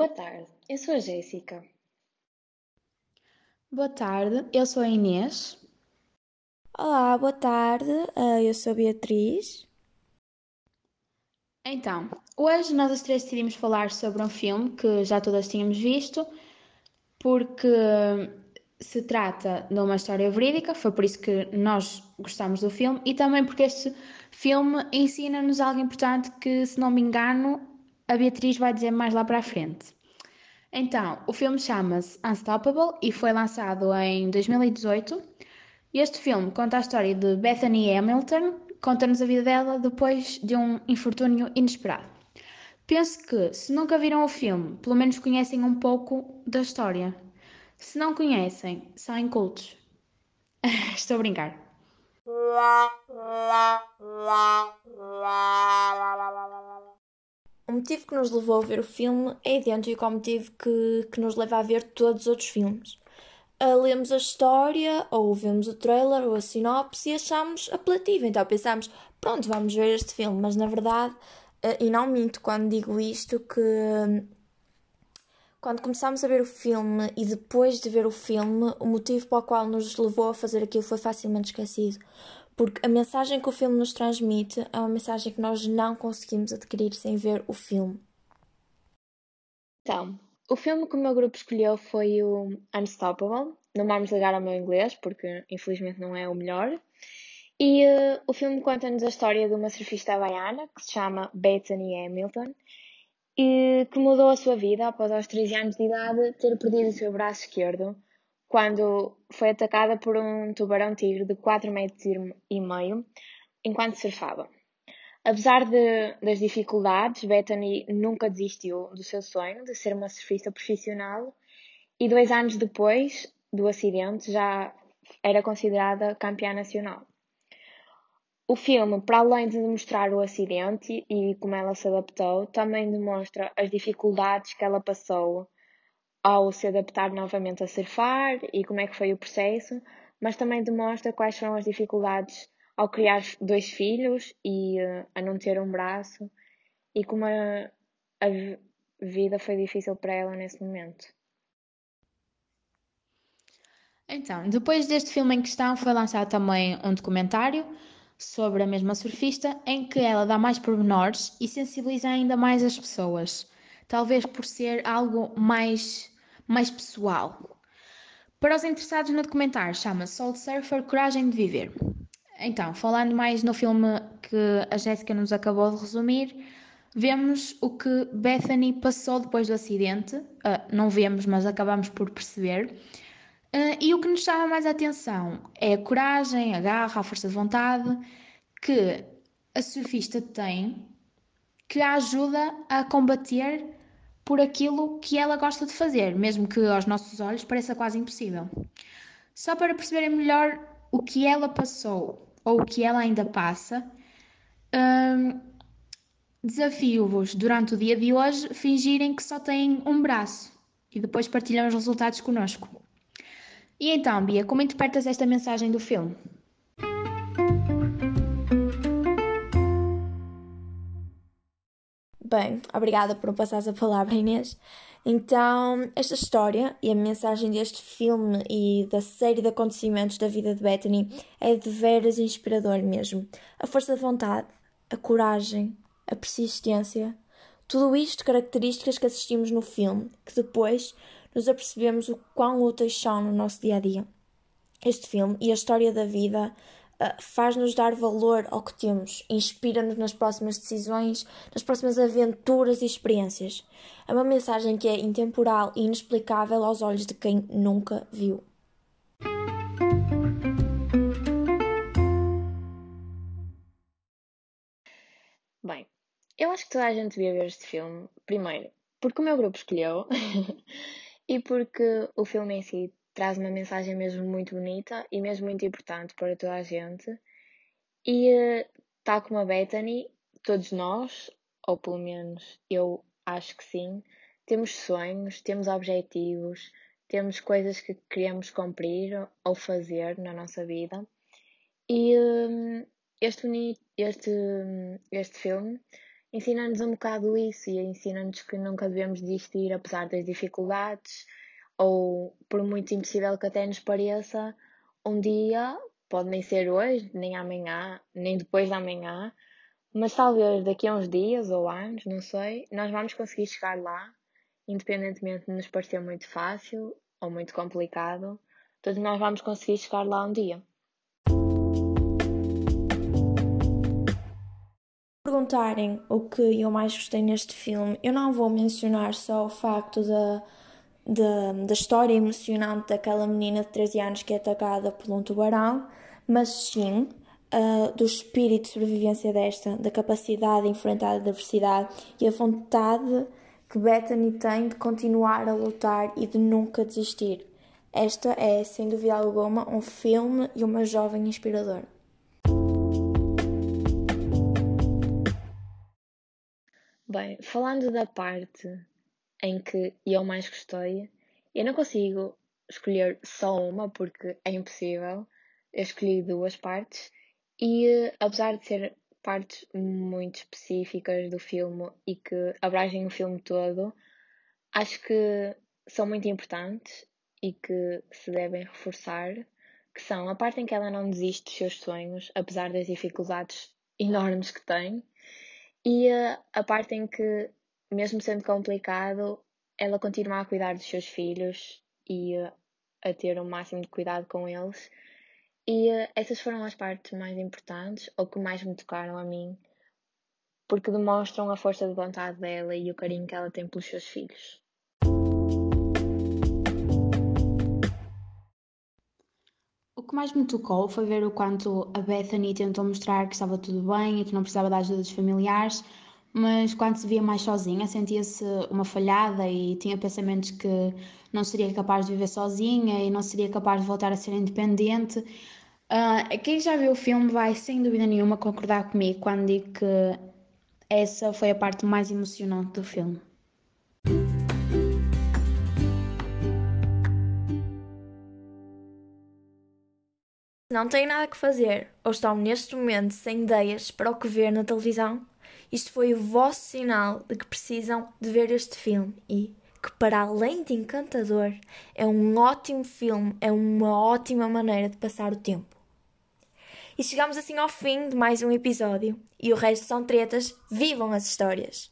Boa tarde, eu sou a Jéssica. Boa tarde, eu sou a Inês. Olá, boa tarde, eh, eu sou a Beatriz. Então, hoje nós as três decidimos falar sobre um filme que já todas tínhamos visto, porque se trata de uma história verídica, foi por isso que nós gostamos do filme, e também porque este filme ensina-nos algo importante que, se não me engano, a Beatriz vai dizer mais lá para a frente. Então, o filme chama-se Unstoppable e foi lançado em 2018. Este filme conta a história de Bethany Hamilton, conta-nos a vida dela depois de um infortúnio inesperado. Penso que, se nunca viram o filme, pelo menos conhecem um pouco da história. Se não conhecem, são incultos. Estou a brincar. que nos levou a ver o filme é idêntico ao motivo que, que nos leva a ver todos os outros filmes. Uh, lemos a história, ou vemos o trailer, ou a sinopse e achamos apelativo. Então pensámos, pronto, vamos ver este filme. Mas na verdade, uh, e não minto quando digo isto, que quando começámos a ver o filme e depois de ver o filme, o motivo para o qual nos levou a fazer aquilo foi facilmente esquecido. Porque a mensagem que o filme nos transmite é uma mensagem que nós não conseguimos adquirir sem ver o filme. Então, o filme que o meu grupo escolheu foi o Unstoppable. Não vamos ligar ao meu inglês, porque infelizmente não é o melhor. E uh, o filme conta-nos a história de uma surfista havaiana que se chama Bethany Hamilton e que mudou a sua vida após aos 13 anos de idade ter perdido o seu braço esquerdo quando foi atacada por um tubarão-tigre de 4 metros e meio enquanto surfava. Apesar de, das dificuldades, Bethany nunca desistiu do seu sonho de ser uma surfista profissional e dois anos depois do acidente já era considerada campeã nacional. O filme, para além de demonstrar o acidente e como ela se adaptou, também demonstra as dificuldades que ela passou ao se adaptar novamente a surfar e como é que foi o processo, mas também demonstra quais foram as dificuldades ao criar dois filhos e uh, a não ter um braço e como a, a vida foi difícil para ela nesse momento. Então, depois deste filme em questão, foi lançado também um documentário sobre a mesma surfista, em que ela dá mais pormenores e sensibiliza ainda mais as pessoas, talvez por ser algo mais, mais pessoal. Para os interessados no documentário, chama-se Soul Surfer Coragem de Viver. Então, falando mais no filme que a Jéssica nos acabou de resumir, vemos o que Bethany passou depois do acidente. Uh, não vemos, mas acabamos por perceber. Uh, e o que nos chama mais a atenção é a coragem, a garra, a força de vontade que a surfista tem que a ajuda a combater por aquilo que ela gosta de fazer, mesmo que aos nossos olhos pareça quase impossível. Só para perceberem melhor o que ela passou ou o que ela ainda passa, hum, desafio-vos durante o dia de hoje fingirem que só têm um braço e depois partilham os resultados connosco. E então, Bia, como interpretas esta mensagem do filme? Bem, obrigada por passares a palavra, Inês. Então, esta história e a mensagem deste filme e da série de acontecimentos da vida de Bethany é de veras inspirador mesmo. A força de vontade, a coragem, a persistência, tudo isto características que assistimos no filme, que depois nos apercebemos o quão úteis são no nosso dia a dia. Este filme e a história da vida faz-nos dar valor ao que temos, inspira-nos nas próximas decisões, nas próximas aventuras e experiências. É uma mensagem que é intemporal e inexplicável aos olhos de quem nunca viu. Bem, eu acho que toda a gente devia ver este filme, primeiro, porque o meu grupo escolheu e porque o filme em si traz uma mensagem mesmo muito bonita e mesmo muito importante para toda a gente. E eh, tal como a Bethany, todos nós, ou pelo menos eu acho que sim, temos sonhos, temos objetivos, temos coisas que queremos cumprir ou fazer na nossa vida. E eh, este, este, este filme ensina-nos um bocado isso e ensina-nos que nunca devemos desistir apesar das dificuldades ou por muito impossível que até nos pareça, um dia, pode nem ser hoje, nem amanhã, nem depois de amanhã, mas talvez daqui a uns dias ou anos, não sei, nós vamos conseguir chegar lá, independentemente de nos parecer muito fácil ou muito complicado, todos nós vamos conseguir chegar lá um dia. perguntarem o que eu mais gostei neste filme, eu não vou mencionar só o facto da, da, da história emocionante daquela menina de 13 anos que é atacada por um tubarão, mas sim uh, do espírito de sobrevivência desta, da capacidade de enfrentar a adversidade e a vontade que Bethany tem de continuar a lutar e de nunca desistir. Esta é, sem dúvida alguma, um filme e uma jovem inspiradora. Bem, falando da parte em que eu mais gostei, eu não consigo escolher só uma porque é impossível. Eu escolhi duas partes e, apesar de ser partes muito específicas do filme e que abrangem o filme todo, acho que são muito importantes e que se devem reforçar, que são a parte em que ela não desiste dos seus sonhos, apesar das dificuldades enormes que tem, e a parte em que, mesmo sendo complicado, ela continua a cuidar dos seus filhos e a ter o máximo de cuidado com eles. E essas foram as partes mais importantes, ou que mais me tocaram a mim, porque demonstram a força de vontade dela e o carinho que ela tem pelos seus filhos. O que mais me tocou foi ver o quanto a Bethany tentou mostrar que estava tudo bem e que não precisava da ajuda dos familiares, mas quando se via mais sozinha sentia-se uma falhada e tinha pensamentos que não seria capaz de viver sozinha e não seria capaz de voltar a ser independente. Uh, quem já viu o filme vai sem dúvida nenhuma concordar comigo quando digo que essa foi a parte mais emocionante do filme. Não têm nada que fazer ou estão neste momento sem ideias para o que ver na televisão? Isto foi o vosso sinal de que precisam de ver este filme e que, para além de encantador, é um ótimo filme, é uma ótima maneira de passar o tempo. E chegamos assim ao fim de mais um episódio. E o resto são tretas, vivam as histórias!